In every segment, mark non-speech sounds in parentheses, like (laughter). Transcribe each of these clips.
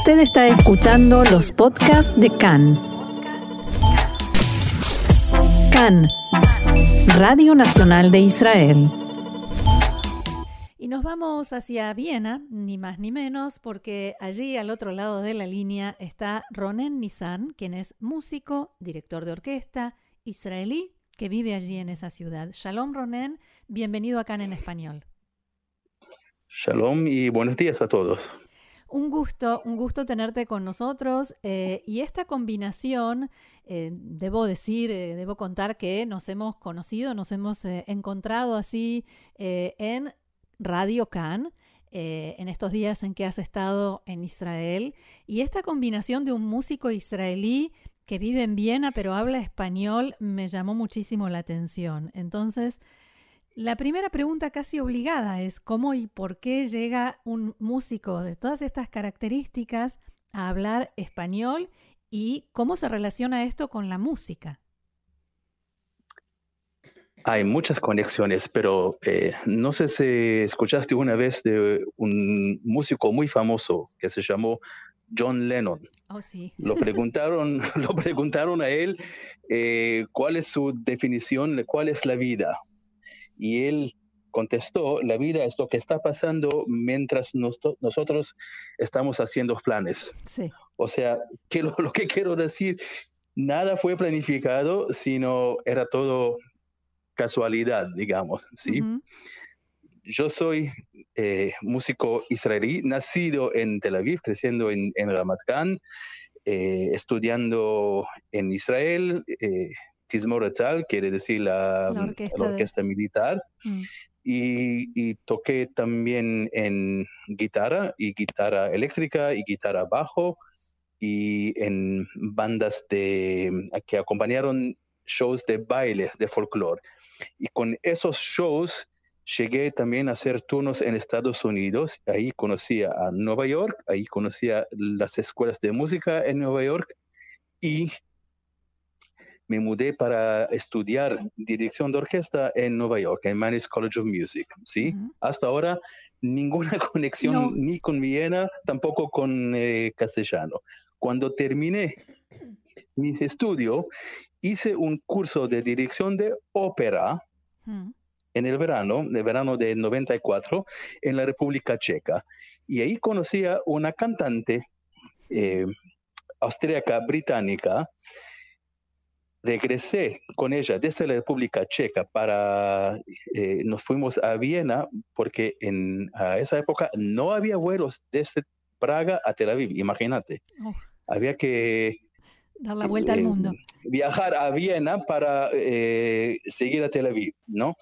Usted está escuchando los podcasts de CAN. CAN, Radio Nacional de Israel. Y nos vamos hacia Viena, ni más ni menos, porque allí al otro lado de la línea está Ronen Nissan, quien es músico, director de orquesta, israelí, que vive allí en esa ciudad. Shalom Ronen, bienvenido a CAN en español. Shalom y buenos días a todos. Un gusto, un gusto tenerte con nosotros eh, y esta combinación, eh, debo decir, eh, debo contar que nos hemos conocido, nos hemos encontrado así en Radio Can. en estos días en que has estado en Israel y esta combinación de un músico israelí que vive en Viena pero habla español me llamó muchísimo la atención. Entonces, la primera pregunta casi obligada es cómo y por qué llega un músico de todas estas características a hablar español y cómo se relaciona esto con la música. Hay muchas conexiones, pero eh, no sé si escuchaste una vez de un músico muy famoso que se llamó John Lennon. Oh, sí. Lo preguntaron, (laughs) lo preguntaron a él eh, cuál es su definición, de cuál es la vida. Y él contestó, la vida es lo que está pasando mientras nosotros estamos haciendo planes. Sí. O sea, que lo, que quiero decir, nada fue planificado, sino era todo casualidad, digamos, ¿sí? Yo soy eh, músico israelí, nacido en Tel Aviv, creciendo en, en Ramat Gan, eh, estudiando en Israel, eh, Tizmoretzal, quiere decir la, orquesta, militar. Mm. Y, toqué también en guitarra y guitarra eléctrica y guitarra bajo y en bandas de, que acompañaron shows de baile, de folclore. Y con esos shows llegué también a hacer turnos en Estados Unidos. Ahí conocí a Nueva York, ahí conocí a las escuelas de música en Nueva York y me mudé para estudiar dirección de orquesta en Nueva York, en Mannes College of Music. ¿sí? Hasta ahora ninguna (laughs) conexión ni con Viena, tampoco con eh, castellano. Cuando terminé mi estudio, hice un curso de dirección de ópera en el verano, el verano de 94, en la República Checa. Y ahí conocí a una cantante eh, austríaca británica regresé con ella desde la República Checa para, eh, nos fuimos a Viena porque en esa época no había vuelos desde Praga a Tel Aviv, imagínate. Había que... Dar la vuelta al eh, mundo. Viajar a Viena para eh, seguir a Tel Aviv, ¿no?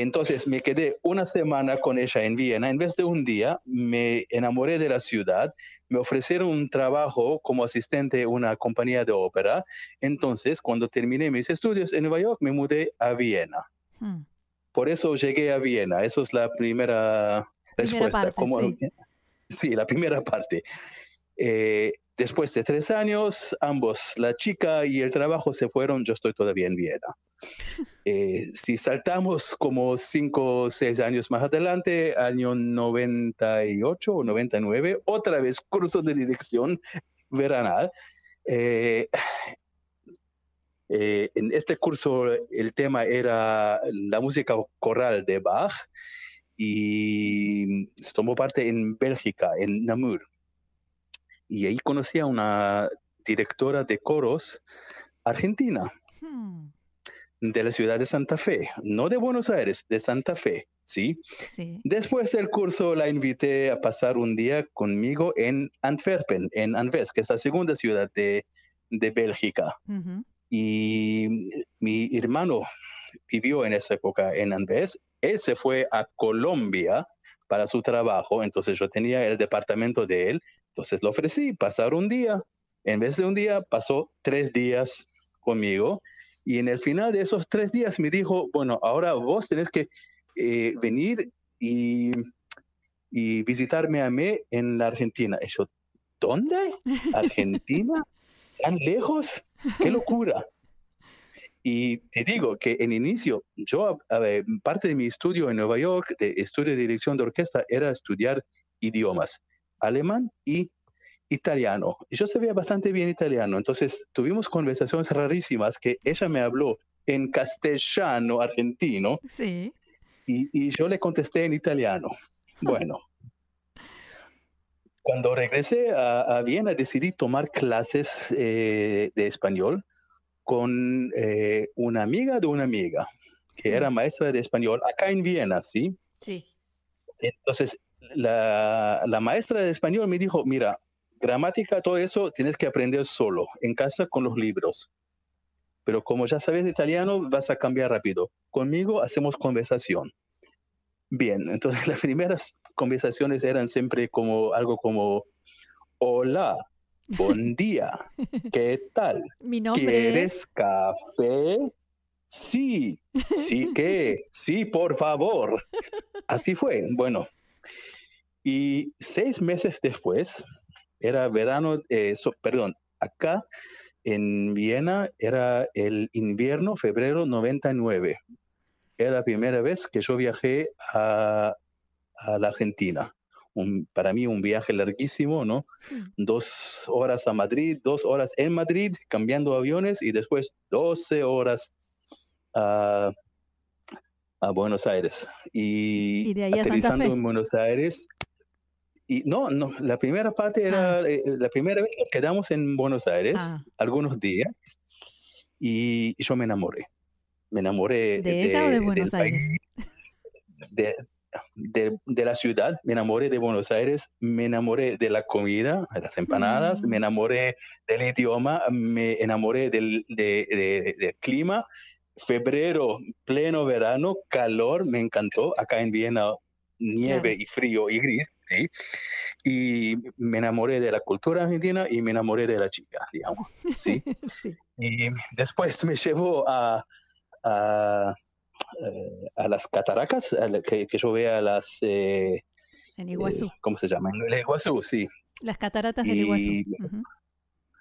Entonces me quedé una semana con ella en Viena. En vez de un día, me enamoré de la ciudad. Me ofrecieron un trabajo como asistente en una compañía de ópera. Entonces, cuando terminé mis estudios en Nueva York, me mudé a Viena. Hmm. Por eso llegué a Viena. Eso es la primera, respuesta. (laughs) sí. la primera parte. Eh, Después de tres años, ambos, la chica y el trabajo, se fueron. Yo estoy todavía en Viena. (laughs) Eh, si saltamos como cinco o seis años más adelante, año 98 o 99, otra vez curso de dirección veranal. Eh, eh, en este curso el tema era la música coral de Bach y se tomó parte en Bélgica, en Namur y ahí conocí a una directora de coros argentina hmm. de la ciudad de Santa Fe, no de Buenos Aires, de Santa Fe, ¿sí? Después del curso la invité a pasar un día conmigo en Antwerpen, en Anvers, que es la segunda ciudad de, de Bélgica. Y mi hermano vivió en esa época en Anvers, él se fue a Colombia para su trabajo, entonces yo tenía el departamento de él, entonces lo ofrecí, pasar un día, en vez de un día, pasó tres días conmigo, y en el final de esos tres días me dijo, bueno, ahora vos tenés que eh, venir y, y, visitarme a mí en la Argentina. Y yo, ¿dónde? ¿Argentina? (laughs) ¿Tan lejos? ¡Qué locura! Y te digo que en inicio, yo, parte de mi estudio en Nueva York, de estudio de dirección de orquesta, era estudiar idiomas, alemán y italiano. Y yo sabía bastante bien italiano, entonces tuvimos conversaciones rarísimas que ella me habló en castellano argentino. Sí. Y, yo le contesté en italiano. (laughs) Bueno. Cuando regresé a, Viena decidí tomar clases eh, de español con eh, una amiga de una amiga, que era maestra de español acá en Viena, ¿sí? Sí. Entonces, la, la maestra de español me dijo, mira, gramática, todo eso tienes que aprender solo, en casa con los libros. Pero como ya sabes italiano, vas a cambiar rápido. Conmigo hacemos conversación. Bien, entonces (laughs) las primeras conversaciones eran siempre como algo como, hola, buen día, ¿qué tal? (laughs) Mi nombre ¿Quieres café? Sí, sí (laughs) que, sí, por favor. Así fue. Bueno, y seis meses después, era verano, eh, perdón, acá en Viena era el invierno, febrero 99. Era la primera vez que yo viajé a, la Argentina. Para mí un viaje larguísimo, ¿no? Dos horas a Madrid, dos horas en Madrid, cambiando aviones y después 12 horas a, Buenos Aires. Y, de ahí aterrizando en Buenos Aires, y no, no, la primera parte era, ah. eh, la primera vez que quedamos en Buenos Aires, ah. algunos días, y, yo me enamoré. Me enamoré de, ella o de Buenos Aires. de, la ciudad, me enamoré de Buenos Aires, me enamoré de la comida, de las empanadas, me enamoré del idioma, me enamoré del, del clima. Febrero, pleno verano, calor, me encantó. Acá en Viena nieve y frío y gris, ¿sí? Y me enamoré de la cultura argentina y me enamoré de la chica, digamos, ¿sí? (laughs) sí. Y después me llevó a, a, eh, a las cataracas, que, que, yo vea las... Eh, en Iguazú. Eh, ¿Cómo se llama? En Iguazú, sí. Las cataratas del Iguazú.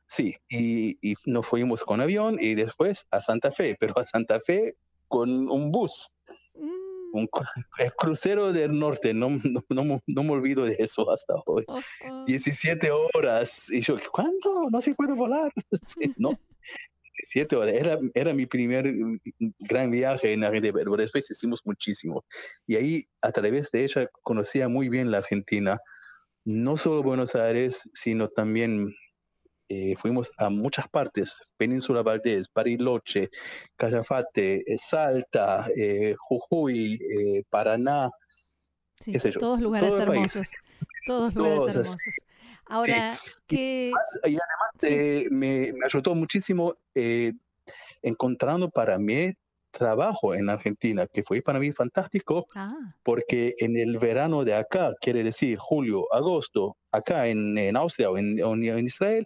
Sí, y, y, nos fuimos con avión y después a Santa Fe, pero a Santa Fe con un bus. Mm un el crucero del norte, no, no, no, me olvido de eso hasta hoy. 17 horas. Y yo, ¿cuándo? No se puede volar. (laughs) no. 17 horas. Era, era mi primer gran viaje en Argentina, pero después hicimos muchísimo. Y ahí, a través de ella, conocía muy bien la Argentina. No solo Buenos Aires, sino también eh, fuimos a muchas partes, Península Valdés, Bariloche, Callafate, eh, Salta, eh, Jujuy, Paraná, sí, todos lugares hermosos, todos (laughs) lugares hermosos. Ahora, que... Y, además me, ayudó muchísimo encontrando para mí trabajo en Argentina, que fue para mí fantástico, ah. porque en el verano de acá, quiere decir julio, agosto, acá en, en Austria o en, en, Israel,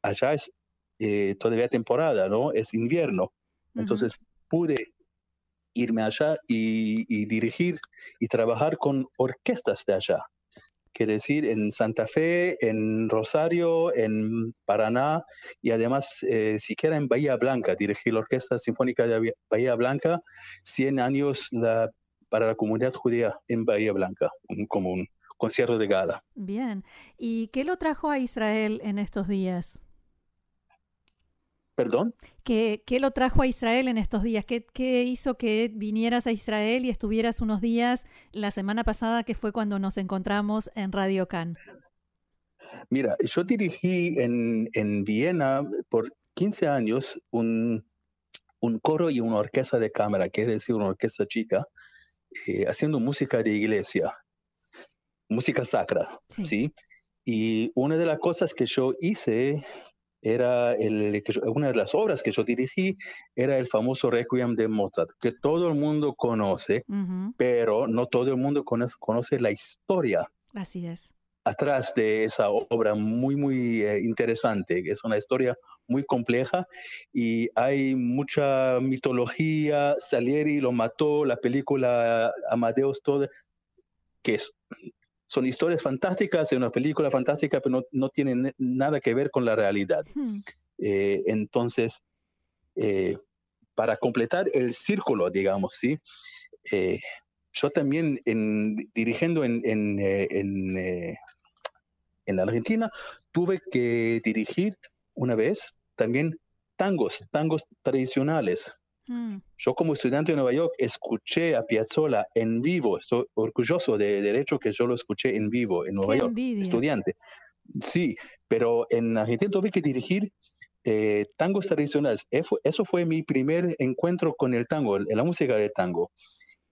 allá es eh, todavía temporada, ¿no? Es invierno. Entonces pude irme allá y, dirigir y trabajar con orquestas de allá. Quiere decir, en Santa Fe, en Rosario, en Paraná y además, eh, siquiera en Bahía Blanca, dirigí la Orquesta Sinfónica de Bahía Blanca, 100 años para la comunidad judía en Bahía Blanca, como un concierto de gala. Bien, ¿y qué lo trajo a Israel en estos días? ¿Perdón? ¿Qué, lo trajo a Israel en estos días? ¿Qué, hizo que vinieras a Israel y estuvieras unos días la semana pasada, que fue cuando nos encontramos en Radio Can? Mira, yo dirigí en, en Viena por 15 años un, un, coro y una orquesta de cámara, quiere decir una orquesta chica, eh, haciendo música de iglesia, música sacra, ¿sí? Y una de las cosas que yo hice era el, una de las obras que yo dirigí era el famoso Requiem de Mozart, que todo el mundo conoce, pero no todo el mundo conoce, conoce, la historia. Así es. Atrás de esa obra muy, muy eh, interesante, que es una historia muy compleja y hay mucha mitología. Salieri lo mató, la película Amadeus, todo, que es son historias fantásticas, es una película fantástica, pero no, no tienen nada que ver con la realidad. Hmm. Eh, entonces, eh, para completar el círculo, digamos, ¿sí? Eh, yo también en, dirigiendo en, en, en Argentina, tuve que dirigir una vez también tangos, tangos tradicionales. Mm. Yo como estudiante de Nueva York escuché a Piazzolla en vivo, estoy orgulloso de, del hecho que yo lo escuché en vivo en Nueva York, estudiante. Sí, pero en Argentina tuve que dirigir eh, tangos tradicionales. Eso fue mi primer encuentro con el tango, la música del tango.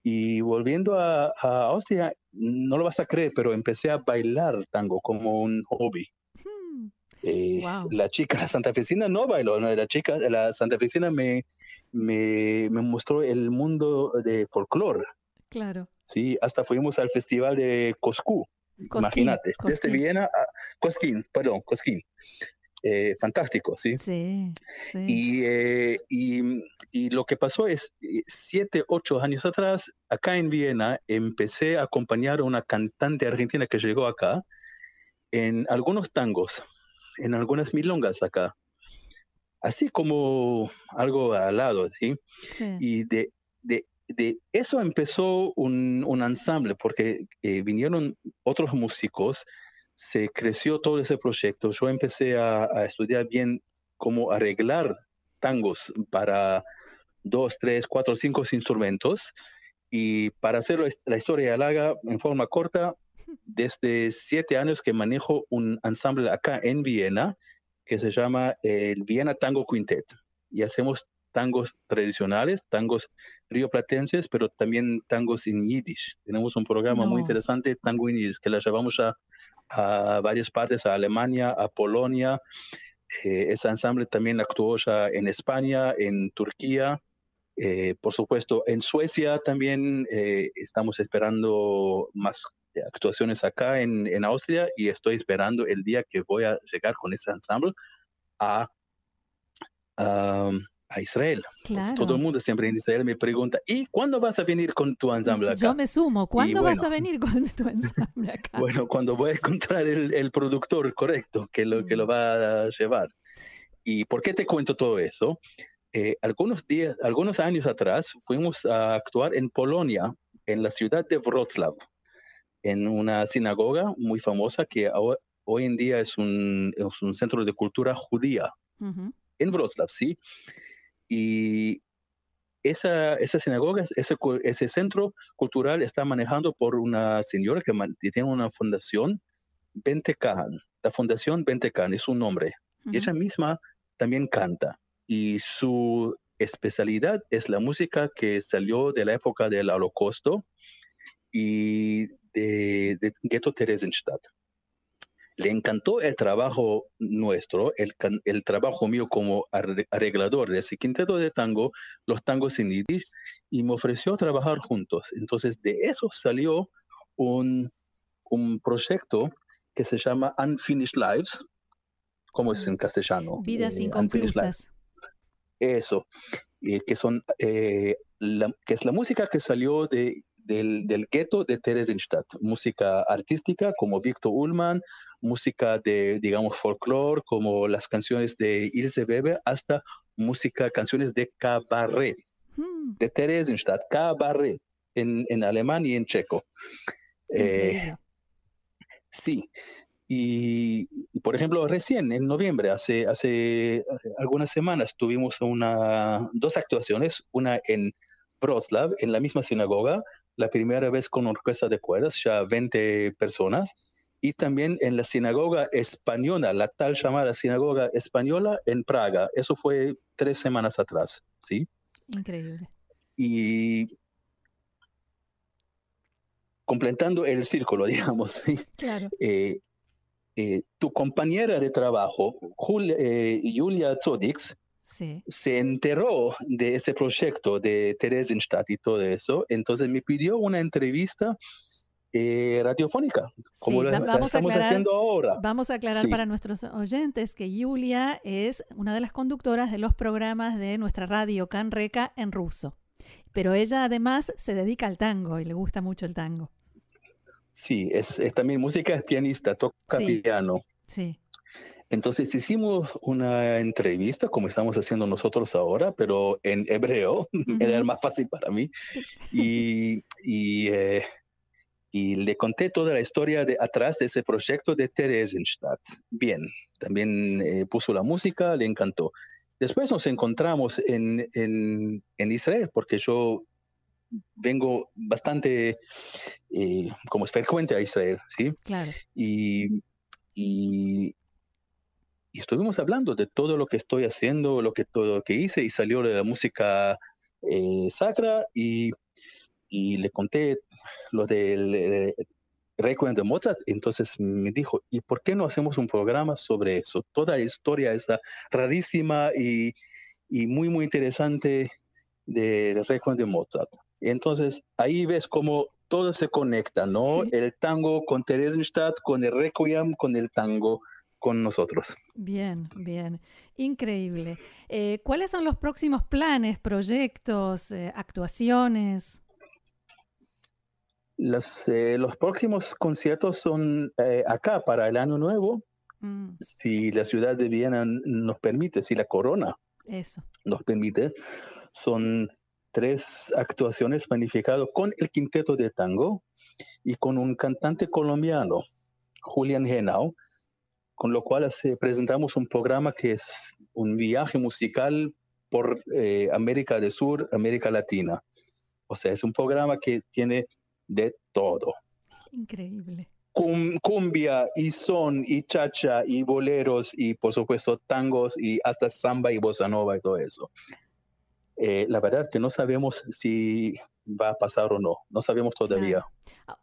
Y volviendo a, Austria, no lo vas a creer, pero empecé a bailar tango como un hobby. Hmm. Eh, la chica la santafesina no bailó, no, la chica, la santafesina me, me, me mostró el mundo de folclore. Claro. Sí, hasta fuimos al festival de Coscu. Imagínate, desde Viena a Cosquín, perdón, Cosquín. Eh, fantástico, ¿sí? Sí, sí. Eh, y, y, lo que pasó es, eh, siete, ocho años atrás, acá en Viena, empecé a acompañar a una cantante argentina que llegó acá en algunos tangos, en algunas milongas acá. Así como algo al lado, ¿sí? sí. Y de, de, de, eso empezó un, un ensamble, porque vinieron otros músicos se creció todo ese proyecto. Yo empecé a, estudiar bien cómo arreglar tangos para dos, tres, cuatro, cinco instrumentos. Y para hacer la historia larga en forma corta, (laughs) desde siete años que manejo un ensamble acá en Viena que se llama el Viena Tango Quintet. Y hacemos tangos tradicionales, tangos rioplatenses, pero también tangos en yiddish. Tenemos un programa muy interesante, Tango en yiddish, que la llevamos a a varias partes, a Alemania, a Polonia. Eh, ese ensamble también actuó ya en España, en Turquía, eh, por supuesto en Suecia también eh, estamos esperando más actuaciones acá en, en, Austria y estoy esperando el día que voy a llegar con ese ensamble a, a Israel. Todo el mundo siempre en Israel me pregunta, ¿y cuándo vas a venir con tu ensamble acá? Yo me sumo, ¿cuándo vas a venir con tu ensamble (laughs) acá? bueno, cuando voy a encontrar el, el, productor correcto que lo, que lo mm. va a llevar. ¿Y por qué te cuento todo eso? Eh, algunos días, algunos años atrás fuimos a actuar en Polonia, en la ciudad de Wrocław, en una sinagoga muy famosa que hoy, en día es un, es un, centro de cultura judía. En Wrocław, sí. Y esa, esa sinagoga, ese, ese centro cultural está manejado por una señora que tiene una fundación, Bente La fundación Bente es su nombre. Y ella misma también canta. Y su especialidad es la música que salió de la época del Holocausto y de, de Ghetto Theresienstadt le encantó el trabajo nuestro, el, el trabajo mío como arreglador de ese quinteto de tango, los tangos en yiddish, y me ofreció trabajar juntos. Entonces, de eso salió un, un proyecto que se llama Unfinished Lives, como es en castellano? Vidas eh, inconclusas. Eso, eh, que, son, eh, que es la música que salió de del, del gueto de Theresienstadt, música artística como Victor Ullmann, música de, digamos, folclore como las canciones de Ilse Weber, hasta música, canciones de cabaret, hmm. de Theresienstadt, cabaret, en, en alemán y en checo. Eh, sí, y, por ejemplo, recién en noviembre, hace, hace algunas semanas, tuvimos una, dos actuaciones, una en Wroclaw, en la misma sinagoga, la primera vez con orquesta de cuerdas, ya 20 personas, y también en la sinagoga española, la tal llamada sinagoga española en Praga. Eso fue tres semanas atrás, ¿sí? Increíble. Y completando el círculo, (laughs) digamos, ¿sí? Claro. Eh, eh, tu compañera de trabajo, eh, Julia Zodix, se enteró de ese proyecto de Theresienstadt y todo eso, entonces me pidió una entrevista eh, radiofónica, como lo estamos haciendo ahora. Vamos a aclarar para nuestros oyentes que Julia es una de las conductoras de los programas de nuestra radio Canreca en ruso. Pero ella además se dedica al tango y le gusta mucho el tango. Sí, es, también música, es pianista, toca piano. Sí. Entonces hicimos una entrevista como estamos haciendo nosotros ahora, pero en hebreo, (laughs) era más fácil para mí. Y, y, eh, y le conté toda la historia de atrás de ese proyecto de Theresienstadt. Bien, también eh, puso la música, le encantó. Después nos encontramos en, en, en Israel, porque yo vengo bastante, eh, como es frecuente a Israel, ¿sí? Claro. Y, y, y, estuvimos hablando de todo lo que estoy haciendo, lo que todo lo que hice, y salió de la música eh, sacra, y y le conté lo del eh, Requiem de Mozart, entonces me dijo, ¿y por qué no hacemos un programa sobre eso? Toda la historia esa rarísima y, y muy, muy interesante del Requiem de Mozart. Entonces ahí ves cómo todo se conecta, ¿no? El tango con Theresienstadt, con el Requiem, con el tango con nosotros. Bien, bien. Increíble. Eh, ¿Cuáles son los próximos planes, proyectos, eh, actuaciones? Los, eh, los próximos conciertos son acá para el año nuevo, mm. si la ciudad de Viena nos permite, si la corona Eso. nos permite. Son tres actuaciones planificadas con el quinteto de tango y con un cantante colombiano, Julian Henao, con lo cual presentamos un programa que es un viaje musical por eh, América del Sur, América Latina. O sea, es un programa que tiene de todo. Increíble. cumbia y son y chacha y boleros y por supuesto tangos y hasta samba y bossa nova y todo eso. Eh, la verdad que no sabemos si va a pasar o no, no sabemos todavía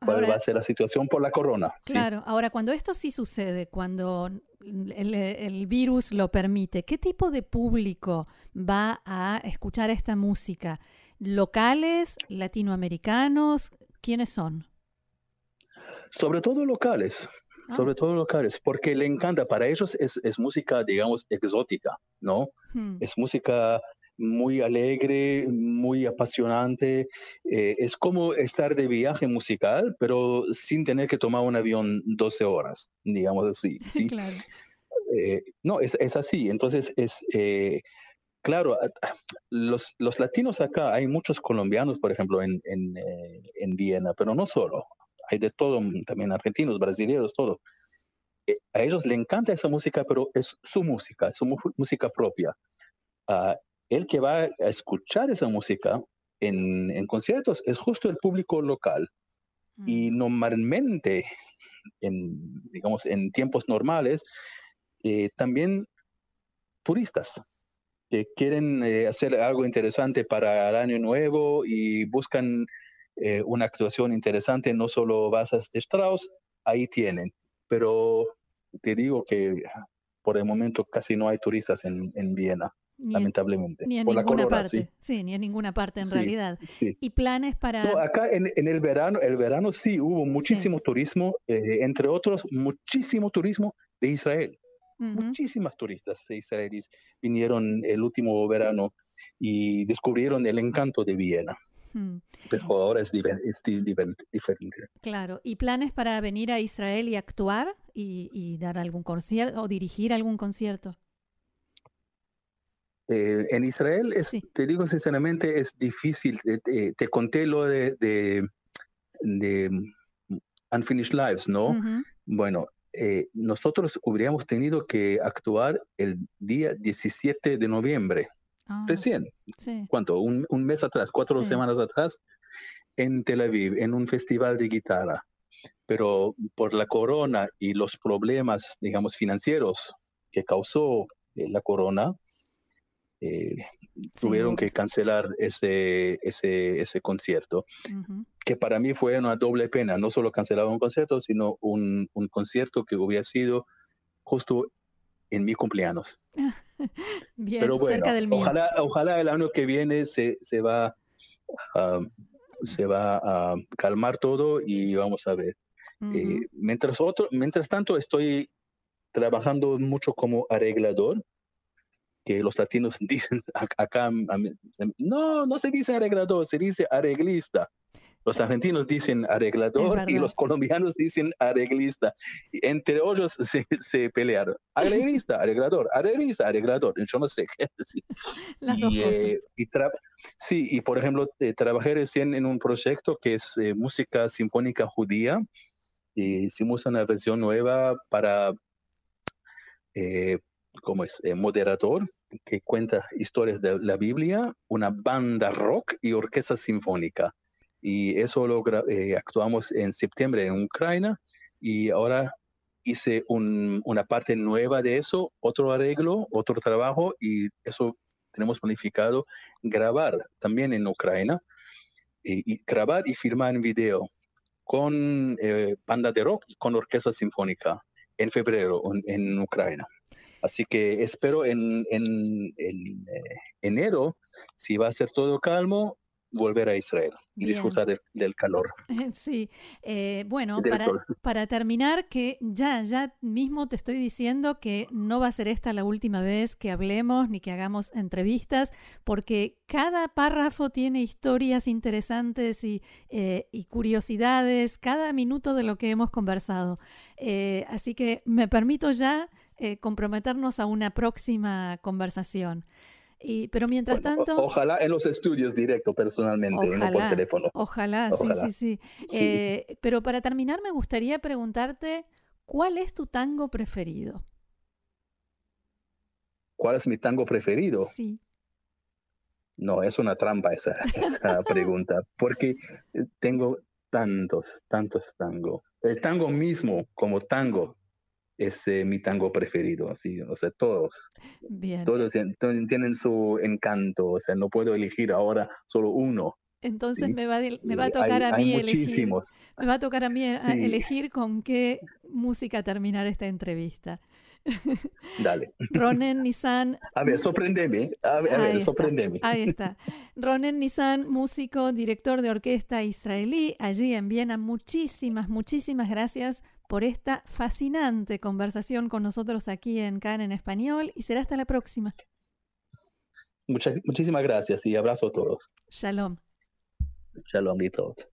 cuál va a ser la situación por la corona. Claro, ahora cuando esto sí sucede, cuando el, el, virus lo permite, ¿qué tipo de público va a escuchar esta música? ¿Locales, latinoamericanos? ¿Quiénes son? Sobre todo locales, ah. sobre todo locales, porque le encanta, para ellos es, es música, digamos, exótica, ¿no? Hmm. Es música muy alegre, muy apasionante. Eh, es como estar de viaje musical, pero sin tener que tomar un avión 12 horas, digamos así. (laughs) ¿sí? claro. Eh, no, es, es, así. Entonces, es, eh, Claro, los, los, latinos acá, hay muchos colombianos, por ejemplo, en, en, en, Viena, pero no solo, hay de todo, también argentinos, brasileños, todo. A ellos les encanta esa música, pero es su música, es su música propia. Uh, el que va a escuchar esa música en, en conciertos es justo el público local. Y mm. normalmente, en, digamos, en tiempos normales, eh, también turistas que quieren eh, hacer algo interesante para el año nuevo y buscan eh, una actuación interesante, no solo basas de Strauss, ahí tienen. Pero te digo que por el momento casi no hay turistas en, en Viena. Lamentablemente. Ni en ninguna parte. Sí. ni en ninguna parte en realidad. ¿Y planes para...? No, acá en, en, el verano, el verano sí hubo muchísimo turismo, eh, entre otros, muchísimo turismo de Israel. Muchísimas turistas israelíes vinieron el último verano y descubrieron el encanto de Viena. Pero ahora es, diferente. Claro, ¿y planes para venir a Israel y actuar y, dar algún concierto o dirigir algún concierto? Eh, en Israel, es, te digo sinceramente, es difícil. Te, conté lo de, de, Unfinished Lives, ¿no? Bueno, eh, nosotros hubiéramos tenido que actuar el día 17 de noviembre, ah, recién, ¿cuánto? Un, mes atrás, cuatro semanas atrás, en Tel Aviv, en un festival de guitarra. Pero por la corona y los problemas, digamos, financieros que causó eh, la corona, eh, tuvieron que cancelar ese, ese, ese concierto, que para mí fue una doble pena, no solo cancelar un concierto, sino un, un concierto que hubiera sido justo en mi cumpleaños. (laughs) Bien, Pero bueno, cerca del mío. Ojalá, ojalá el año que viene se, se va, se va a calmar todo y vamos a ver. Eh, mientras, otro, mientras tanto, estoy trabajando mucho como arreglador que los latinos (laughs) dicen acá, no, no se dice arreglador, se dice arreglista. Los argentinos dicen arreglador y los colombianos dicen arreglista. Entre ellos (laughs) se, se pelearon. Arreglista, arreglador, arreglista, arreglador. Yo no sé (laughs) decir. y, eh, sí, y por ejemplo, eh, trabajé recién en un proyecto que es eh, música sinfónica judía. hicimos una versión nueva para como es moderador que cuenta historias de la Biblia, una banda rock y orquesta sinfónica y eso lo eh, actuamos en septiembre en Ucrania y ahora hice una parte nueva de eso, otro arreglo, otro trabajo y eso tenemos planificado grabar también en Ucrania y, grabar y filmar en video con eh, banda de rock y con orquesta sinfónica en febrero en, Ucrania. Así que espero en, en, en eh, enero, si va a ser todo calmo, volver a Israel y disfrutar del, calor. (laughs) Sí, eh, bueno, para, para, terminar, que ya, ya mismo te estoy diciendo que no va a ser esta la última vez que hablemos ni que hagamos entrevistas, porque cada párrafo tiene historias interesantes y, eh, y curiosidades, cada minuto de lo que hemos conversado. Eh, así que me permito ya comprometernos a una próxima conversación pero mientras tanto... ojalá en los estudios directo, personalmente, no por teléfono. Ojalá, sí, sí, sí. Eh, pero para terminar, me gustaría preguntarte, ¿cuál es tu tango preferido? ¿Cuál es mi tango preferido? Sí. No, es una trampa esa, esa (laughs) pregunta, porque tengo tantos, tantos tangos. El tango mismo, como tango, es eh, mi tango preferido, así, o sea, todos. Bien. Todos tienen su encanto, o sea, no puedo elegir ahora solo uno. Entonces me, va, me va a tocar a mí elegir. Me va a tocar a mí elegir con qué música terminar esta entrevista. (laughs) Dale. Ronen Nissan. (laughs) A ver, sorprendeme. A ver, sorprendeme. ahí está. (laughs) Ronen Nissan, músico, director de orquesta israelí, allí en Viena. Muchísimas, muchísimas gracias por esta fascinante conversación con nosotros aquí en CAN en español y será hasta la próxima. Muchísimas gracias y abrazo a todos. Shalom. Shalom y todos.